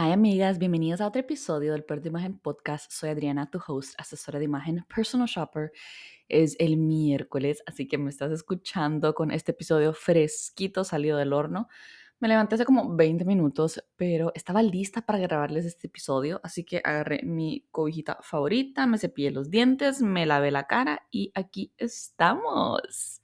Hi amigas, bienvenidas a otro episodio del Peor de Imagen Podcast. Soy Adriana, tu host, asesora de imagen, personal shopper. Es el miércoles, así que me estás escuchando con este episodio fresquito salido del horno. Me levanté hace como 20 minutos, pero estaba lista para grabarles este episodio, así que agarré mi cobijita favorita, me cepillé los dientes, me lavé la cara y aquí estamos.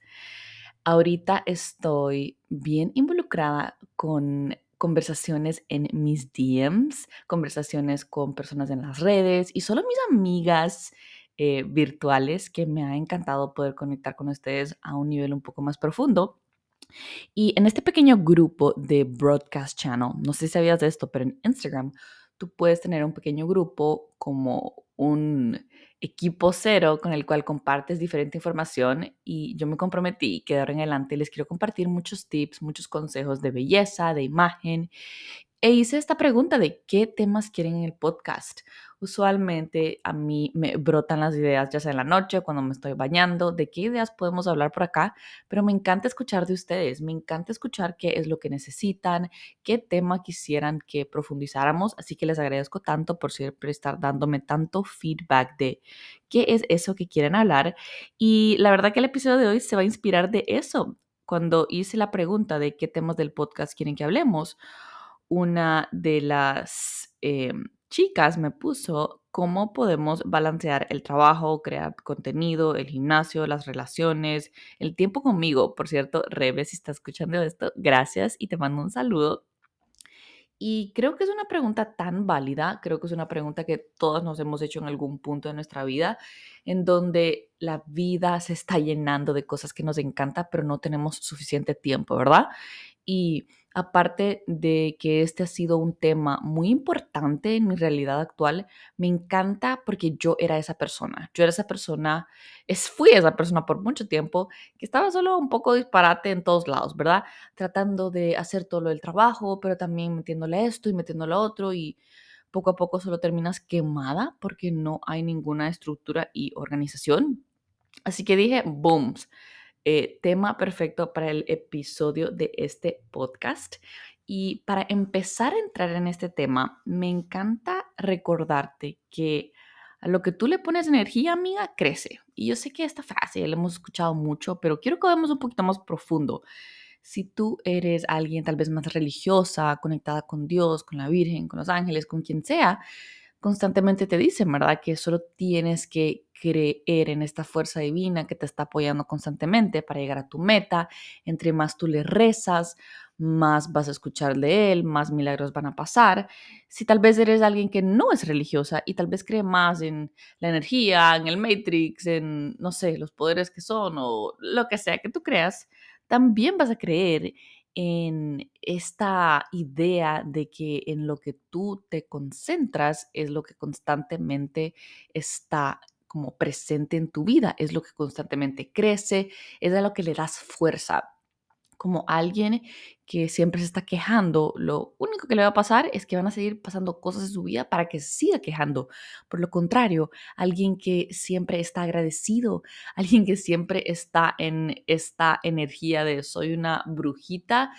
Ahorita estoy bien involucrada con conversaciones en mis DMs, conversaciones con personas en las redes y solo mis amigas eh, virtuales que me ha encantado poder conectar con ustedes a un nivel un poco más profundo. Y en este pequeño grupo de Broadcast Channel, no sé si sabías de esto, pero en Instagram tú puedes tener un pequeño grupo como un equipo cero con el cual compartes diferente información y yo me comprometí que de ahora en adelante les quiero compartir muchos tips, muchos consejos de belleza, de imagen e hice esta pregunta de qué temas quieren en el podcast. Usualmente a mí me brotan las ideas, ya sea en la noche, cuando me estoy bañando, de qué ideas podemos hablar por acá, pero me encanta escuchar de ustedes, me encanta escuchar qué es lo que necesitan, qué tema quisieran que profundizáramos, así que les agradezco tanto por siempre estar dándome tanto feedback de qué es eso que quieren hablar y la verdad que el episodio de hoy se va a inspirar de eso. Cuando hice la pregunta de qué temas del podcast quieren que hablemos, una de las eh, chicas me puso cómo podemos balancear el trabajo, crear contenido, el gimnasio, las relaciones, el tiempo conmigo. Por cierto, Rebe, si estás escuchando esto, gracias y te mando un saludo. Y creo que es una pregunta tan válida, creo que es una pregunta que todos nos hemos hecho en algún punto de nuestra vida, en donde la vida se está llenando de cosas que nos encanta, pero no tenemos suficiente tiempo, ¿verdad? Y aparte de que este ha sido un tema muy importante en mi realidad actual, me encanta porque yo era esa persona. Yo era esa persona, es, fui esa persona por mucho tiempo que estaba solo un poco disparate en todos lados, ¿verdad? Tratando de hacer todo lo del trabajo, pero también metiéndole esto y metiéndole otro y poco a poco solo terminas quemada porque no hay ninguna estructura y organización. Así que dije, booms eh, tema perfecto para el episodio de este podcast. Y para empezar a entrar en este tema, me encanta recordarte que a lo que tú le pones energía, amiga, crece. Y yo sé que esta frase ya la hemos escuchado mucho, pero quiero que vayamos un poquito más profundo. Si tú eres alguien tal vez más religiosa, conectada con Dios, con la Virgen, con los ángeles, con quien sea, constantemente te dicen, ¿verdad? Que solo tienes que creer en esta fuerza divina que te está apoyando constantemente para llegar a tu meta. Entre más tú le rezas, más vas a escuchar de él, más milagros van a pasar. Si tal vez eres alguien que no es religiosa y tal vez cree más en la energía, en el Matrix, en, no sé, los poderes que son o lo que sea que tú creas, también vas a creer en esta idea de que en lo que tú te concentras es lo que constantemente está como presente en tu vida, es lo que constantemente crece, es a lo que le das fuerza como alguien que siempre se está quejando, lo único que le va a pasar es que van a seguir pasando cosas en su vida para que se siga quejando. Por lo contrario, alguien que siempre está agradecido, alguien que siempre está en esta energía de soy una brujita,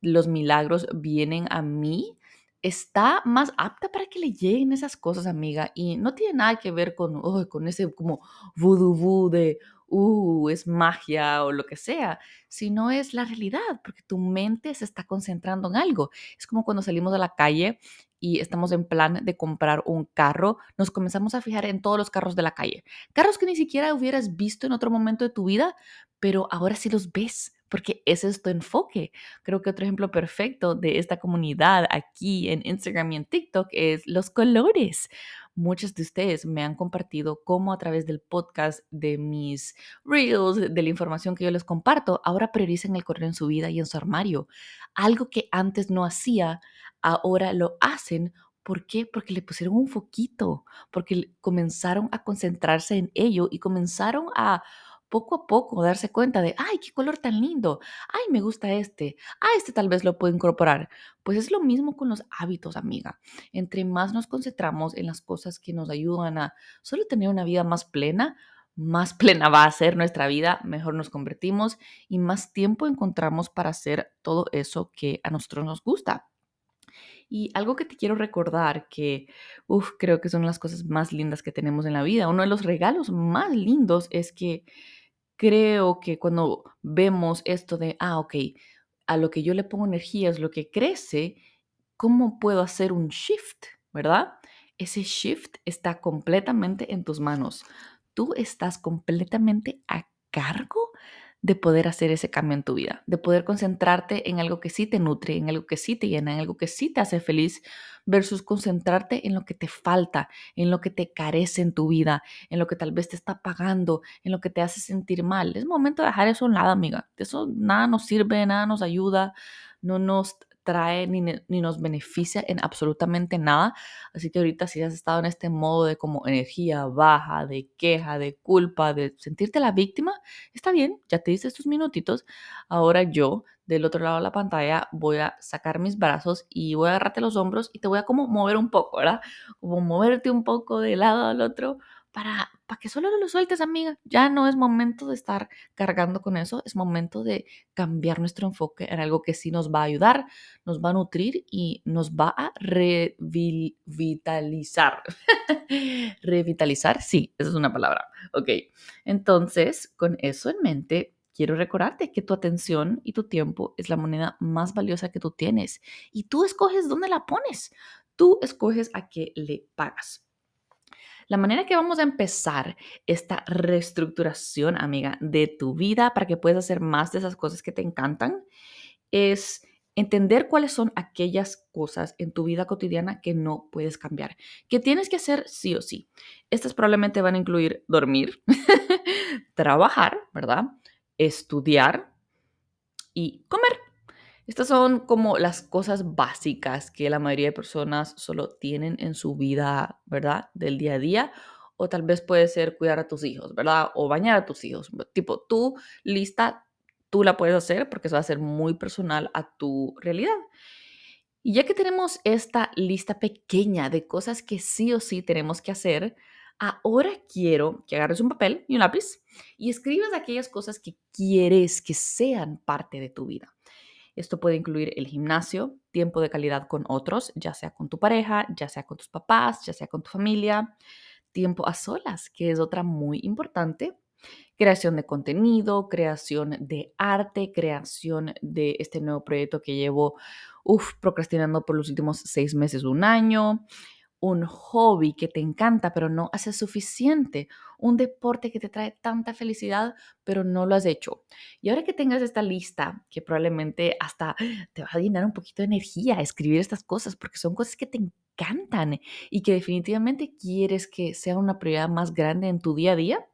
los milagros vienen a mí, está más apta para que le lleguen esas cosas, amiga, y no tiene nada que ver con, con ese como voodoo de, uh, es magia o lo que sea, sino es la realidad, porque tu mente se está concentrando en algo. Es como cuando salimos a la calle y estamos en plan de comprar un carro, nos comenzamos a fijar en todos los carros de la calle. Carros que ni siquiera hubieras visto en otro momento de tu vida, pero ahora sí los ves porque ese es tu enfoque. Creo que otro ejemplo perfecto de esta comunidad aquí en Instagram y en TikTok es los colores. Muchos de ustedes me han compartido cómo a través del podcast, de mis reels, de la información que yo les comparto, ahora priorizan el color en su vida y en su armario. Algo que antes no hacía, ahora lo hacen ¿Por qué? Porque le pusieron un foquito, porque comenzaron a concentrarse en ello y comenzaron a poco a poco darse cuenta de, ay, qué color tan lindo, ay, me gusta este, ay, este tal vez lo puedo incorporar. Pues es lo mismo con los hábitos, amiga. Entre más nos concentramos en las cosas que nos ayudan a solo tener una vida más plena, más plena va a ser nuestra vida, mejor nos convertimos y más tiempo encontramos para hacer todo eso que a nosotros nos gusta. Y algo que te quiero recordar que, uff, creo que son las cosas más lindas que tenemos en la vida. Uno de los regalos más lindos es que creo que cuando vemos esto de, ah, ok, a lo que yo le pongo energía es lo que crece, ¿cómo puedo hacer un shift? ¿Verdad? Ese shift está completamente en tus manos. Tú estás completamente a cargo de poder hacer ese cambio en tu vida, de poder concentrarte en algo que sí te nutre, en algo que sí te llena, en algo que sí te hace feliz, versus concentrarte en lo que te falta, en lo que te carece en tu vida, en lo que tal vez te está pagando, en lo que te hace sentir mal. Es momento de dejar eso a un lado, amiga. Eso nada nos sirve, nada nos ayuda, no nos trae ni, ni, nos beneficia en absolutamente nada. Así que ahorita si has estado en este modo de como energía baja, de queja, de culpa, de sentirte la víctima, está bien, ya te diste estos minutitos. Ahora yo, del otro lado de la pantalla, voy a sacar mis brazos y voy a agarrarte los hombros y te voy a como mover un poco, ¿verdad? Como moverte un poco de lado al otro para, para que solo lo sueltes, amiga. Ya no es momento de estar cargando con eso, es momento de cambiar nuestro enfoque en algo que sí nos va a ayudar, nos va a nutrir y nos va a revitalizar. revitalizar, sí, esa es una palabra. Ok, entonces, con eso en mente, quiero recordarte que tu atención y tu tiempo es la moneda más valiosa que tú tienes y tú escoges dónde la pones. Tú escoges a qué le pagas. La manera que vamos a empezar esta reestructuración, amiga, de tu vida para que puedas hacer más de esas cosas que te encantan es entender cuáles son aquellas cosas en tu vida cotidiana que no puedes cambiar, que tienes que hacer sí o sí. Estas probablemente van a incluir dormir, trabajar, ¿verdad? Estudiar y comer. Estas son como las cosas básicas que la mayoría de personas solo tienen en su vida, ¿verdad? Del día a día. O tal vez puede ser cuidar a tus hijos, ¿verdad? O bañar a tus hijos. Tipo, tú lista, tú la puedes hacer porque eso va a ser muy personal a tu realidad. Y ya que tenemos esta lista pequeña de cosas que sí o sí tenemos que hacer, ahora quiero que agarres un papel y un lápiz y escribas aquellas cosas que quieres que sean parte de tu vida. Esto puede incluir el gimnasio, tiempo de calidad con otros, ya sea con tu pareja, ya sea con tus papás, ya sea con tu familia, tiempo a solas, que es otra muy importante, creación de contenido, creación de arte, creación de este nuevo proyecto que llevo uf, procrastinando por los últimos seis meses, un año, un hobby que te encanta pero no hace suficiente, un deporte que te trae tanta felicidad pero no lo has hecho. Y ahora que tengas esta lista, que probablemente hasta te va a llenar un poquito de energía escribir estas cosas porque son cosas que te encantan y que definitivamente quieres que sea una prioridad más grande en tu día a día.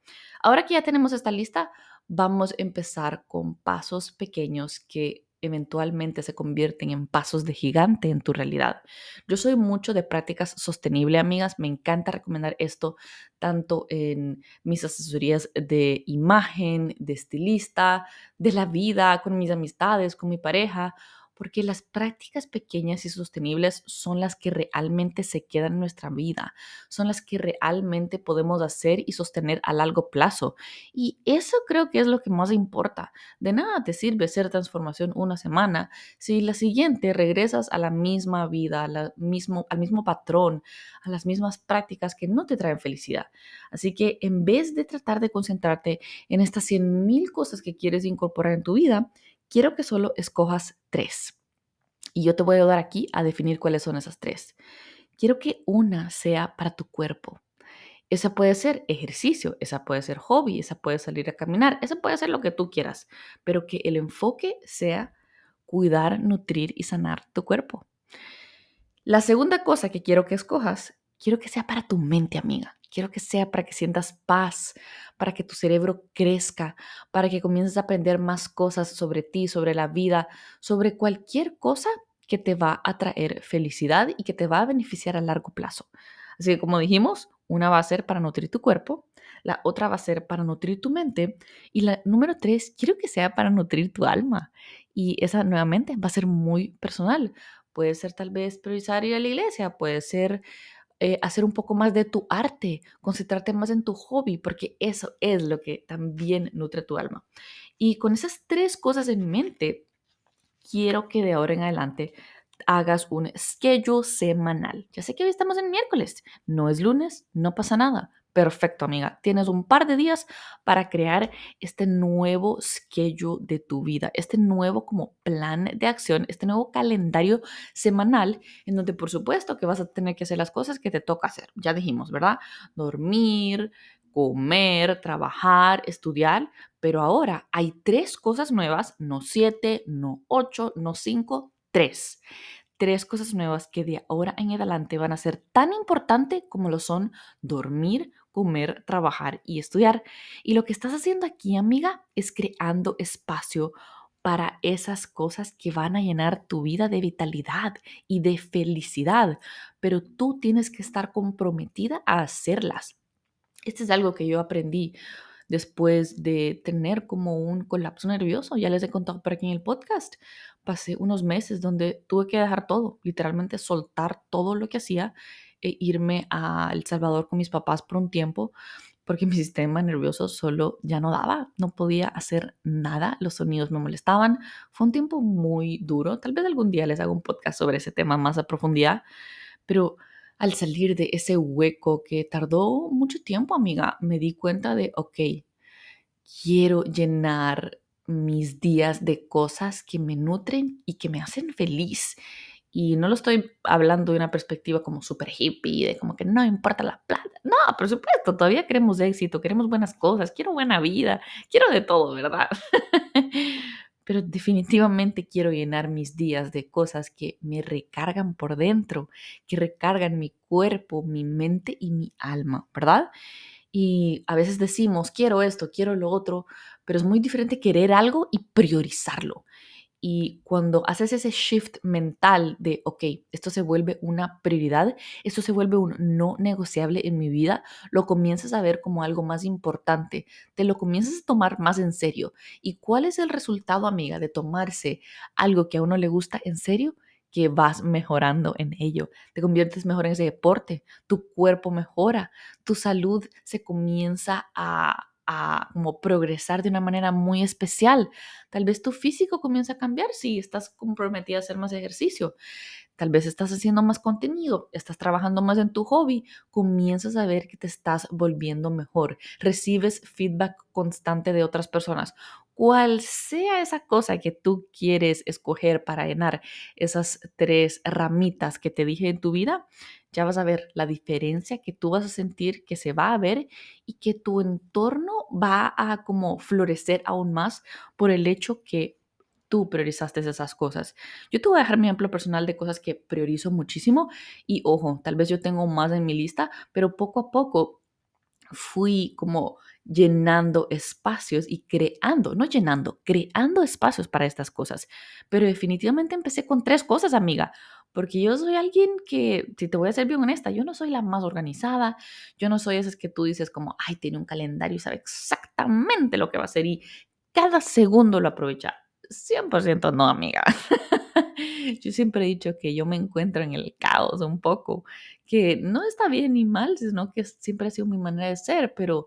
Ahora que ya tenemos esta lista, vamos a empezar con pasos pequeños que eventualmente se convierten en pasos de gigante en tu realidad. Yo soy mucho de prácticas sostenibles, amigas. Me encanta recomendar esto tanto en mis asesorías de imagen, de estilista, de la vida, con mis amistades, con mi pareja porque las prácticas pequeñas y sostenibles son las que realmente se quedan en nuestra vida, son las que realmente podemos hacer y sostener a largo plazo. Y eso creo que es lo que más importa. De nada te sirve hacer transformación una semana si la siguiente regresas a la misma vida, al mismo patrón, a las mismas prácticas que no te traen felicidad. Así que en vez de tratar de concentrarte en estas 100.000 cosas que quieres incorporar en tu vida, quiero que solo escojas tres. Y yo te voy a ayudar aquí a definir cuáles son esas tres. Quiero que una sea para tu cuerpo. Esa puede ser ejercicio, esa puede ser hobby, esa puede salir a caminar, esa puede ser lo que tú quieras, pero que el enfoque sea cuidar, nutrir y sanar tu cuerpo. La segunda cosa que quiero que escojas, quiero que sea para tu mente, amiga. Quiero que sea para que sientas paz, para que tu cerebro crezca, para que comiences a aprender más cosas sobre ti, sobre la vida, sobre cualquier cosa que te va a traer felicidad y que te va a beneficiar a largo plazo. Así que como dijimos, una va a ser para nutrir tu cuerpo, la otra va a ser para nutrir tu mente y la número tres, quiero que sea para nutrir tu alma. Y esa nuevamente va a ser muy personal. Puede ser tal vez priorizar ir a la iglesia, puede ser eh, hacer un poco más de tu arte, concentrarte más en tu hobby, porque eso es lo que también nutre tu alma. Y con esas tres cosas en mente, quiero que de ahora en adelante hagas un schedule semanal. Ya sé que hoy estamos en miércoles, no es lunes, no pasa nada. Perfecto, amiga. Tienes un par de días para crear este nuevo schedule de tu vida, este nuevo como plan de acción, este nuevo calendario semanal en donde por supuesto que vas a tener que hacer las cosas que te toca hacer. Ya dijimos, ¿verdad? Dormir, comer, trabajar, estudiar, pero ahora hay tres cosas nuevas, no siete, no ocho, no cinco, tres tres cosas nuevas que de ahora en adelante van a ser tan importantes como lo son dormir, comer, trabajar y estudiar. Y lo que estás haciendo aquí, amiga, es creando espacio para esas cosas que van a llenar tu vida de vitalidad y de felicidad, pero tú tienes que estar comprometida a hacerlas. Este es algo que yo aprendí después de tener como un colapso nervioso. Ya les he contado por aquí en el podcast. Pasé unos meses donde tuve que dejar todo, literalmente soltar todo lo que hacía e irme a El Salvador con mis papás por un tiempo porque mi sistema nervioso solo ya no daba, no podía hacer nada, los sonidos me molestaban. Fue un tiempo muy duro, tal vez algún día les haga un podcast sobre ese tema más a profundidad, pero al salir de ese hueco que tardó mucho tiempo, amiga, me di cuenta de, ok, quiero llenar mis días de cosas que me nutren y que me hacen feliz. Y no lo estoy hablando de una perspectiva como súper hippie, de como que no importa la plata. No, por supuesto, todavía queremos éxito, queremos buenas cosas, quiero buena vida, quiero de todo, ¿verdad? Pero definitivamente quiero llenar mis días de cosas que me recargan por dentro, que recargan mi cuerpo, mi mente y mi alma, ¿verdad? Y a veces decimos, quiero esto, quiero lo otro, pero es muy diferente querer algo y priorizarlo. Y cuando haces ese shift mental de, ok, esto se vuelve una prioridad, esto se vuelve un no negociable en mi vida, lo comienzas a ver como algo más importante, te lo comienzas a tomar más en serio. ¿Y cuál es el resultado, amiga, de tomarse algo que a uno le gusta en serio? que vas mejorando en ello, te conviertes mejor en ese deporte, tu cuerpo mejora, tu salud se comienza a a como progresar de una manera muy especial. Tal vez tu físico comienza a cambiar si estás comprometida a hacer más ejercicio. Tal vez estás haciendo más contenido, estás trabajando más en tu hobby, comienzas a ver que te estás volviendo mejor, recibes feedback constante de otras personas. Cual sea esa cosa que tú quieres escoger para llenar esas tres ramitas que te dije en tu vida, ya vas a ver la diferencia que tú vas a sentir que se va a ver y que tu entorno va a como florecer aún más por el hecho que tú priorizaste esas cosas. Yo te voy a dejar mi ejemplo personal de cosas que priorizo muchísimo y ojo, tal vez yo tengo más en mi lista, pero poco a poco fui como llenando espacios y creando, no llenando, creando espacios para estas cosas. Pero definitivamente empecé con tres cosas, amiga, porque yo soy alguien que, si te voy a ser bien honesta, yo no soy la más organizada, yo no soy esas que tú dices como, ay, tiene un calendario y sabe exactamente lo que va a hacer y cada segundo lo aprovecha. 100% no, amiga. yo siempre he dicho que yo me encuentro en el caos un poco, que no está bien ni mal, sino que siempre ha sido mi manera de ser, pero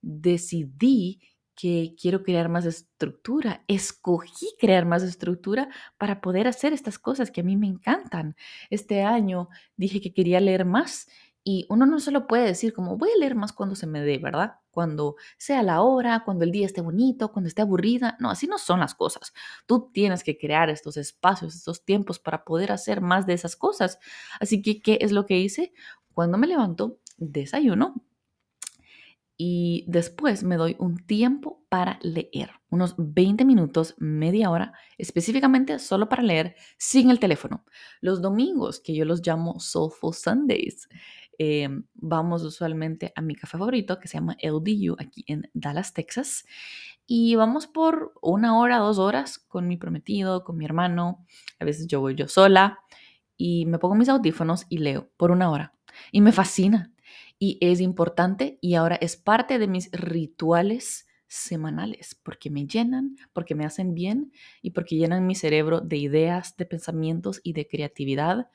decidí que quiero crear más estructura, escogí crear más estructura para poder hacer estas cosas que a mí me encantan. Este año dije que quería leer más y uno no solo puede decir como voy a leer más cuando se me dé, ¿verdad? Cuando sea la hora, cuando el día esté bonito, cuando esté aburrida. No, así no son las cosas. Tú tienes que crear estos espacios, estos tiempos para poder hacer más de esas cosas. Así que, ¿qué es lo que hice? Cuando me levanto, desayuno, y después me doy un tiempo para leer, unos 20 minutos, media hora, específicamente solo para leer sin el teléfono. Los domingos, que yo los llamo Soulful Sundays, em, vamos usualmente a mi café favorito que se llama LDU aquí en Dallas, Texas, y vamos por una hora, dos horas con mi prometido, con mi hermano, a veces yo voy yo sola y me pongo mis audífonos y leo por una hora. Y me fascina, y es importante y ahora es parte de mis rituales semanales porque me llenan, porque me hacen bien y porque llenan mi cerebro de ideas, de pensamientos y de creatividad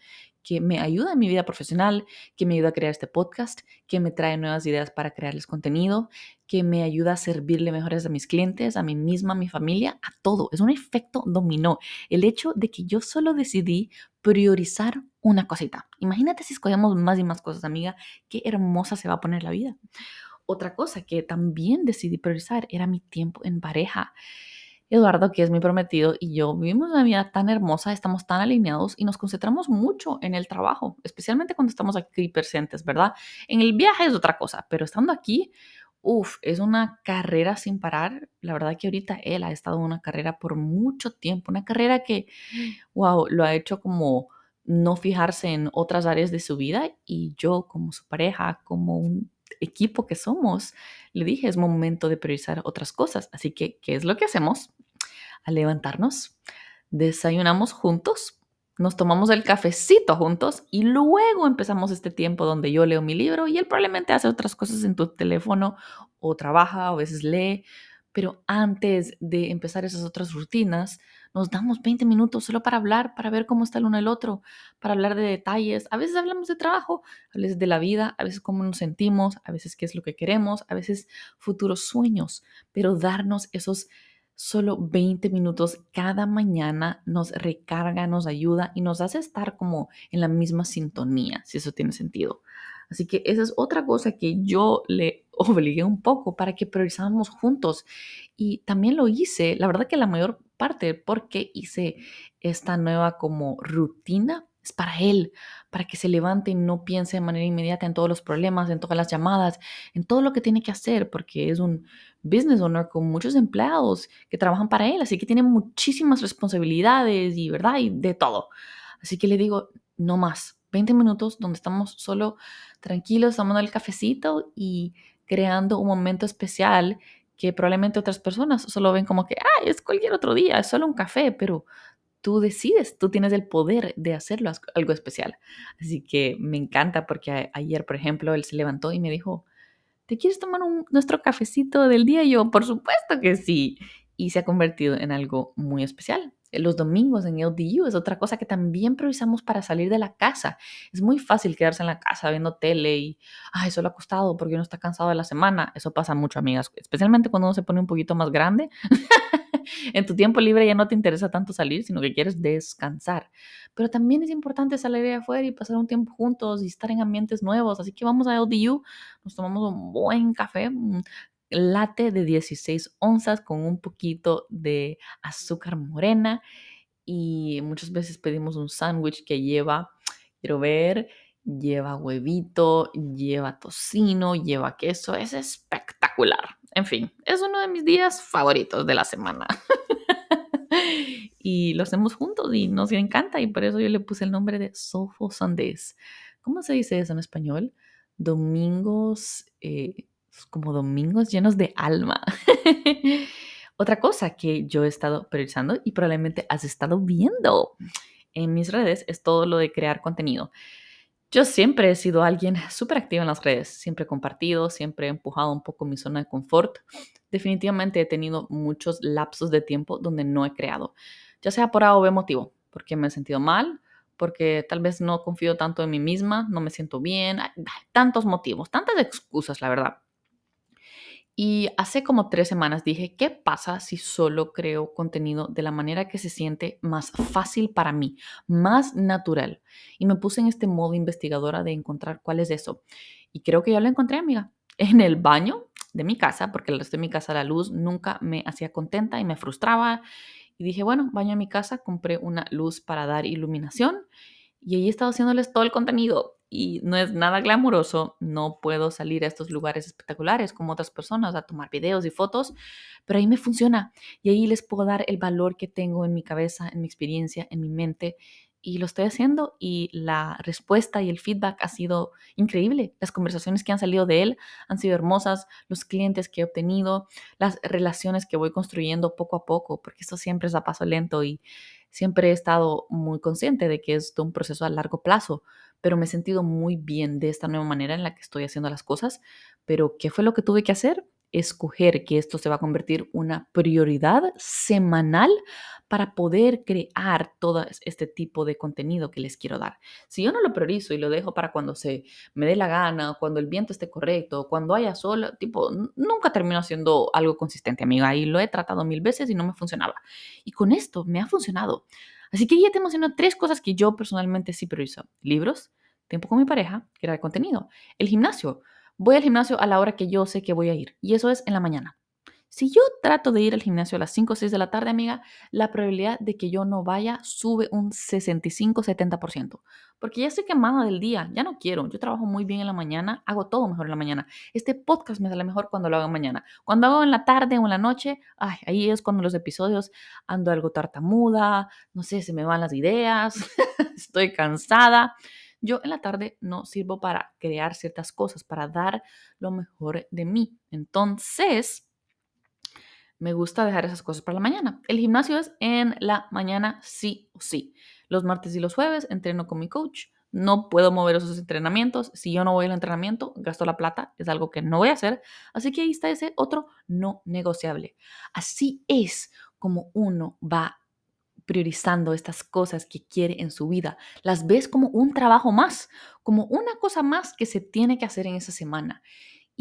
que me ayuda en mi vida profesional, que me ayuda a crear este podcast, que me trae nuevas ideas para crearles contenido, que me ayuda a servirle mejores a mis clientes, a mí misma, a mi familia, a todo. Es un efecto dominó. El hecho de que yo solo decidí priorizar una cosita. Imagínate si escogemos más y más cosas, amiga, qué hermosa se va a poner la vida. Otra cosa que también decidí priorizar era mi tiempo en pareja. Eduardo, que es mi prometido, y yo vivimos una vida tan hermosa, estamos tan alineados y nos concentramos mucho en el trabajo, especialmente cuando estamos aquí presentes, ¿verdad? En el viaje es otra cosa, pero estando aquí, uff, es una carrera sin parar. La verdad que ahorita él ha estado en una carrera por mucho tiempo, una carrera que, wow, lo ha hecho como no fijarse en otras áreas de su vida y yo como su pareja, como un equipo que somos, le dije, es momento de priorizar otras cosas. Así que, ¿qué es lo que hacemos? Al levantarnos, desayunamos juntos, nos tomamos el cafecito juntos y luego empezamos este tiempo donde yo leo mi libro y él probablemente hace otras cosas en tu teléfono o trabaja o a veces lee, pero antes de empezar esas otras rutinas, nos damos 20 minutos solo para hablar, para ver cómo está el uno el otro, para hablar de detalles. A veces hablamos de trabajo, a veces de la vida, a veces cómo nos sentimos, a veces qué es lo que queremos, a veces futuros sueños, pero darnos esos solo 20 minutos cada mañana nos recarga, nos ayuda y nos hace estar como en la misma sintonía, si eso tiene sentido. Así que esa es otra cosa que yo le obligué un poco para que priorizáramos juntos. Y también lo hice, la verdad que la mayor parte porque hice esta nueva como rutina es para él, para que se levante y no piense de manera inmediata en todos los problemas, en todas las llamadas, en todo lo que tiene que hacer, porque es un business owner con muchos empleados que trabajan para él, así que tiene muchísimas responsabilidades y verdad y de todo. Así que le digo, no más, 20 minutos donde estamos solo tranquilos, tomando el cafecito y creando un momento especial que probablemente otras personas solo ven como que, ay, es cualquier otro día, es solo un café, pero tú decides, tú tienes el poder de hacerlo algo especial. Así que me encanta porque ayer, por ejemplo, él se levantó y me dijo, ¿te quieres tomar nuestro cafecito del día? Y yo, por supuesto que sí. Y se ha convertido en algo muy especial los domingos en LDU es otra cosa que también priorizamos para salir de la casa. Es muy fácil quedarse en la casa viendo tele y, ay, solo acostado porque uno está cansado de la semana. Eso pasa mucho, amigas, especialmente cuando uno se pone un poquito más grande. en tu tiempo libre ya no te interesa tanto salir, sino que quieres descansar. Pero también es importante salir de afuera y pasar un tiempo juntos y estar en ambientes nuevos. Así que vamos a LDU, nos tomamos un buen café, latte de 16 onzas con un poquito de azúcar morena y muchas veces pedimos un sándwich que lleva, quiero ver, lleva huevito, lleva tocino, lleva queso, es espectacular. En fin, es uno de mis días favoritos de la semana. y lo hacemos juntos y nos encanta y por eso yo le puse el nombre de Soulful Sundays. ¿Cómo se dice eso en español? Domingos eh, como domingos llenos de alma. Otra cosa que yo he estado priorizando y probablemente has estado viendo en mis redes es todo lo de crear contenido. Yo siempre he sido alguien súper activo en las redes, siempre he compartido, siempre he empujado un poco mi zona de confort. Definitivamente he tenido muchos lapsos de tiempo donde no he creado, ya sea por A o B motivo, porque me he sentido mal, porque tal vez no confío tanto en mí misma, no me siento bien, tantos motivos, tantas excusas, la verdad. Y hace como tres semanas dije, ¿qué pasa si solo creo contenido de la manera que se siente más fácil para mí, más natural? Y me puse en este modo investigadora de encontrar cuál es eso. Y creo que ya lo encontré, amiga, en el baño de mi casa, porque el resto de mi casa la luz nunca me hacía contenta y me frustraba. Y dije, bueno, baño en mi casa, compré una luz para dar iluminación y ahí he estado haciéndoles todo el contenido y no es nada glamuroso, no puedo salir a estos lugares espectaculares como otras personas a tomar videos y fotos, pero ahí me funciona y ahí les puedo dar el valor que tengo en mi cabeza, en mi experiencia, en mi mente y lo estoy haciendo y la respuesta y el feedback ha sido increíble. Las conversaciones que han salido de él han sido hermosas, los clientes que he obtenido, las relaciones que voy construyendo poco a poco, porque esto siempre es a paso lento y siempre he estado muy consciente de que es un proceso a largo plazo, pero me he sentido muy bien de esta nueva manera en la que estoy haciendo las cosas. Pero, ¿qué fue lo que tuve que hacer? escoger que esto se va a convertir una prioridad semanal para poder crear todo este tipo de contenido que les quiero dar. Si yo no lo priorizo y lo dejo para cuando se me dé la gana, cuando el viento esté correcto, cuando haya sol, tipo, nunca termino haciendo algo consistente, amiga, y lo he tratado mil veces y no me funcionaba. Y con esto me ha funcionado. Así que ya te menciono tres cosas que yo personalmente sí priorizo. Libros, tiempo con mi pareja, crear contenido. El gimnasio. Voy al gimnasio a la hora que yo sé que voy a ir y eso es en la mañana. Si yo trato de ir al gimnasio a las 5 o 6 de la tarde, amiga, la probabilidad de que yo no vaya sube un 65-70%. Porque ya estoy quemada del día, ya no quiero. Yo trabajo muy bien en la mañana, hago todo mejor en la mañana. Este podcast me sale mejor cuando lo hago mañana. Cuando hago en la tarde o en la noche, ahí es cuando los episodios ando algo tartamuda, no sé, se me van las ideas, estoy cansada. Yo en la tarde no sirvo para crear ciertas cosas, para dar lo mejor de mí. Entonces, me gusta dejar esas cosas para la mañana. El gimnasio es en la mañana sí o sí. Los martes y los jueves entreno con mi coach. No puedo mover esos entrenamientos. Si yo no voy al entrenamiento, gasto la plata. Es algo que no voy a hacer. Así que ahí está ese otro no negociable. Así es como uno va priorizando estas cosas que quiere en su vida. Las ves como un trabajo más, como una cosa más que se tiene que hacer en esa semana.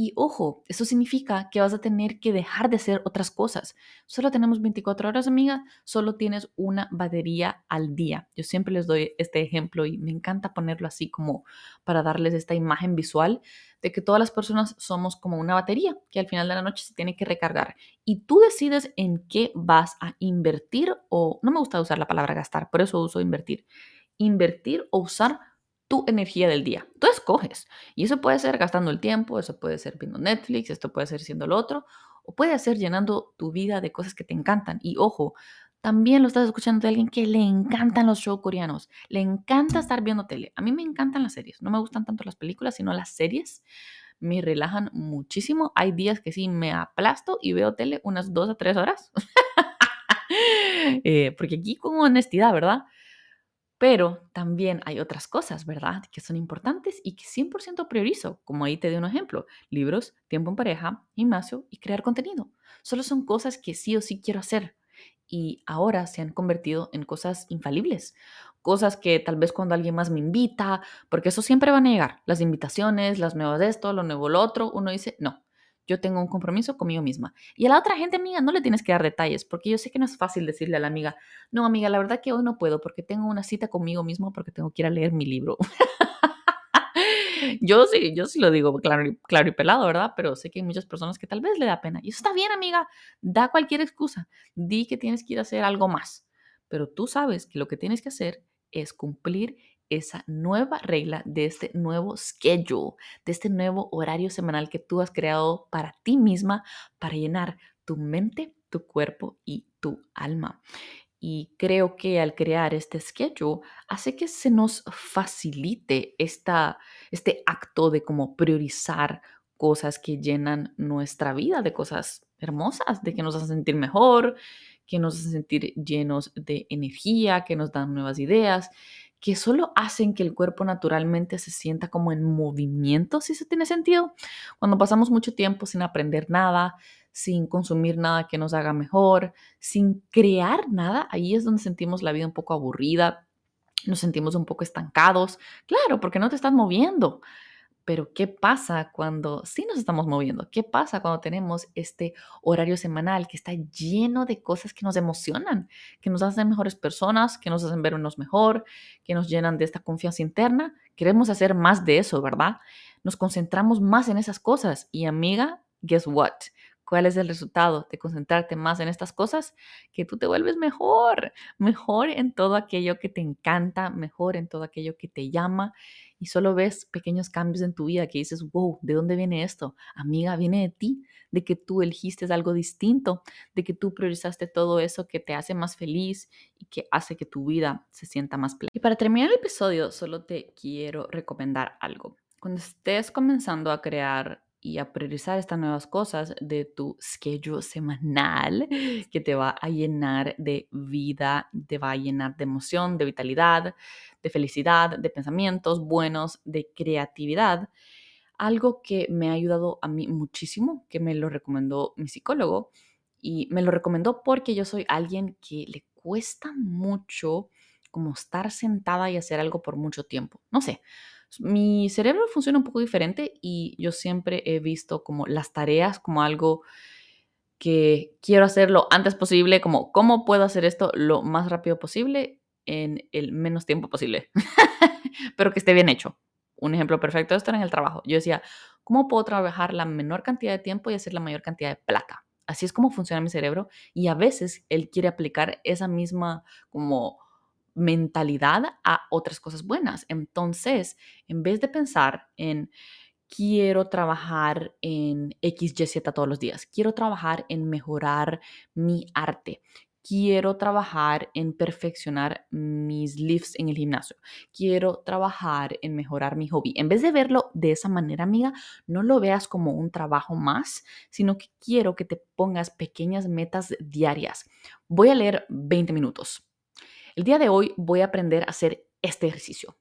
Y ojo, eso significa que vas a tener que dejar de hacer otras cosas. Solo tenemos 24 horas, amiga, solo tienes una batería al día. Yo siempre les doy este ejemplo y me encanta ponerlo así como para darles esta imagen visual de que todas las personas somos como una batería que al final de la noche se tiene que recargar. Y tú decides en qué vas a invertir o, no me gusta usar la palabra gastar, por eso uso invertir. Invertir o usar tu energía del día. Tú escoges. Y eso puede ser gastando el tiempo, eso puede ser viendo Netflix, esto puede ser siendo lo otro, o puede ser llenando tu vida de cosas que te encantan. Y ojo, también lo estás escuchando de alguien que le encantan los shows coreanos, le encanta estar viendo tele. A mí me encantan las series, no me gustan tanto las películas, sino las series. Me relajan muchísimo. Hay días que sí me aplasto y veo tele unas dos a tres horas. Eh, porque aquí con honestidad, ¿verdad? Pero también hay otras cosas, ¿verdad? Que son importantes y que 100% priorizo, como ahí te doy un ejemplo. Libros, tiempo en pareja, gimnasio y crear contenido. Solo son cosas que sí o sí quiero hacer y ahora se han convertido en cosas infalibles. Cosas que tal vez cuando alguien más me invita, porque eso siempre van a llegar, las invitaciones, las nuevas de esto, lo nuevo lo otro, uno dice, no, yo tengo un compromiso conmigo misma. Y a la otra gente, amiga, no le tienes que dar detalles, porque yo sé que no es fácil decirle a la amiga, no, amiga, la verdad que hoy no puedo porque tengo una cita conmigo mismo porque tengo que ir a leer mi libro. yo sí, yo sí lo digo claro y, claro y pelado, ¿verdad? Pero sé que hay muchas personas que tal vez le da pena. Y eso está bien, amiga. Da cualquier excusa. Di que tienes que ir a hacer algo más. Pero tú sabes que lo que tienes que hacer es cumplir esa nueva regla de este nuevo schedule, de este nuevo horario semanal que tú has creado para ti misma, para llenar tu mente, tu cuerpo y tu alma. Y creo que al crear este schedule hace que se nos facilite esta, este acto de como priorizar cosas que llenan nuestra vida, de cosas hermosas, de que nos hacen sentir mejor, que nos hacen sentir llenos de energía, que nos dan nuevas ideas que solo hacen que el cuerpo naturalmente se sienta como en movimiento, si eso tiene sentido. Cuando pasamos mucho tiempo sin aprender nada, sin consumir nada que nos haga mejor, sin crear nada, ahí es donde sentimos la vida un poco aburrida, nos sentimos un poco estancados. Claro, porque no te estás moviendo. Pero ¿qué pasa cuando sí nos estamos moviendo? ¿Qué pasa cuando tenemos este horario semanal que está lleno de cosas que nos emocionan, que nos hacen mejores personas, que nos hacen vernos mejor, que nos llenan de esta confianza interna? Queremos hacer más de eso, ¿verdad? Nos concentramos más en esas cosas. Y amiga, guess what? ¿Cuál es el resultado de concentrarte más en estas cosas? Que tú te vuelves mejor, mejor en todo aquello que te encanta, mejor en todo aquello que te llama y solo ves pequeños cambios en tu vida que dices, wow, ¿de dónde viene esto? Amiga, viene de ti, de que tú elegiste algo distinto, de que tú priorizaste todo eso que te hace más feliz y que hace que tu vida se sienta más plena. Y para terminar el episodio, solo te quiero recomendar algo. Cuando estés comenzando a crear y a priorizar estas nuevas cosas de tu schedule semanal que te va a llenar de vida, te va a llenar de emoción, de vitalidad, de felicidad, de pensamientos buenos, de creatividad. algo que me ha ayudado a mí muchísimo, que me lo recomendó mi psicólogo y me lo recomendó porque yo soy alguien que le cuesta mucho como estar sentada y hacer algo por mucho tiempo. No sé, mi cerebro funciona un poco diferente y yo siempre he visto como las tareas como algo que quiero hacerlo antes posible, como cómo puedo hacer esto lo más rápido posible en el menos tiempo posible, pero que esté bien hecho. Un ejemplo perfecto de esto era en el trabajo. Yo decía, ¿cómo puedo trabajar la menor cantidad de tiempo y hacer la mayor cantidad de plata? Así es como funciona mi cerebro y a veces él quiere aplicar esa misma como mentalidad a otras cosas buenas. Entonces, en vez de pensar en quiero trabajar en X, Y, Z todos los días, quiero trabajar en mejorar mi arte, quiero trabajar en perfeccionar mis lifts en el gimnasio, quiero trabajar en mejorar mi hobby. En vez de verlo de esa manera, amiga, no lo veas como un trabajo más, sino que quiero que te pongas pequeñas metas diarias. Voy a leer 20 minutos el día de hoy voy a aprender a hacer este ejercicio.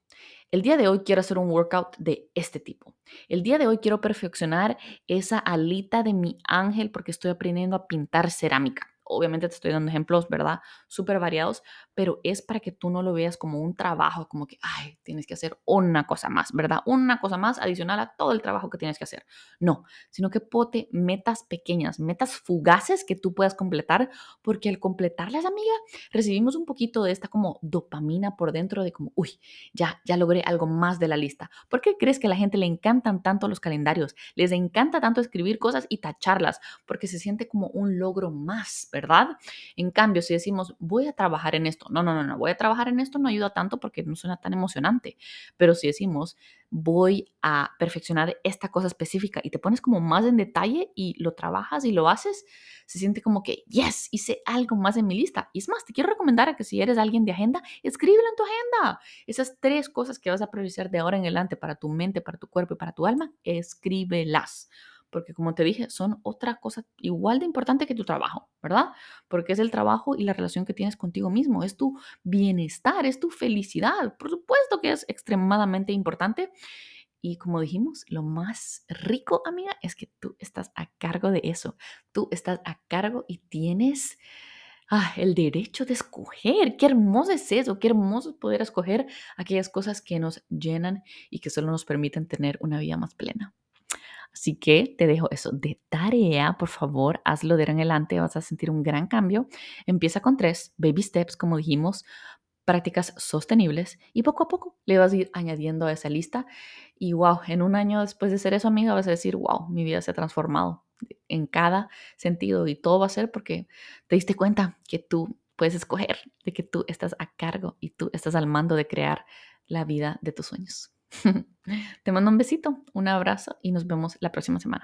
El día de hoy quiero hacer un workout de este tipo. El día de hoy quiero perfeccionar esa alita de mi ángel porque estoy aprendiendo a pintar cerámica. Obviamente te estoy dando ejemplos, ¿verdad? Súper variados, pero es para que tú no lo veas como un trabajo, como que, ay, tienes que hacer una cosa más, ¿verdad? Una cosa más adicional a todo el trabajo que tienes que hacer. No, sino que pote metas pequeñas, metas fugaces que tú puedas completar, porque al completarlas, amiga, recibimos un poquito de esta como dopamina por dentro de como, uy, ya, ya logré algo más de la lista. ¿Por qué crees que a la gente le encantan tanto los calendarios? Les encanta tanto escribir cosas y tacharlas, porque se siente como un logro más, ¿verdad? ¿Verdad? En cambio, si decimos, voy a trabajar en esto, no, no, no, no, voy a trabajar en esto no ayuda tanto porque no suena tan emocionante, pero si decimos, voy a perfeccionar esta cosa específica y te pones como más en detalle y lo trabajas y lo haces, se siente como que, yes, hice algo más en mi lista. Y es más, te quiero recomendar a que si eres alguien de agenda, escríbelo en tu agenda. Esas tres cosas que vas a priorizar de ahora en adelante para tu mente, para tu cuerpo y para tu alma, escríbelas porque como te dije, son otra cosa igual de importante que tu trabajo, ¿verdad? Porque es el trabajo y la relación que tienes contigo mismo, es tu bienestar, es tu felicidad. Por supuesto que es extremadamente importante. Y como dijimos, lo más rico, amiga, es que tú estás a cargo de eso. Tú estás a cargo y tienes ah, el derecho de escoger. Qué hermoso es eso, qué hermoso es poder escoger aquellas cosas que nos llenan y que solo nos permiten tener una vida más plena. Así que te dejo eso de tarea, por favor, hazlo de ahora en adelante, vas a sentir un gran cambio. Empieza con tres baby steps, como dijimos, prácticas sostenibles y poco a poco le vas a ir añadiendo a esa lista. Y wow, en un año después de ser eso, amiga, vas a decir, wow, mi vida se ha transformado en cada sentido y todo va a ser porque te diste cuenta que tú puedes escoger, de que tú estás a cargo y tú estás al mando de crear la vida de tus sueños. Te mando un besito, un abrazo y nos vemos la próxima semana.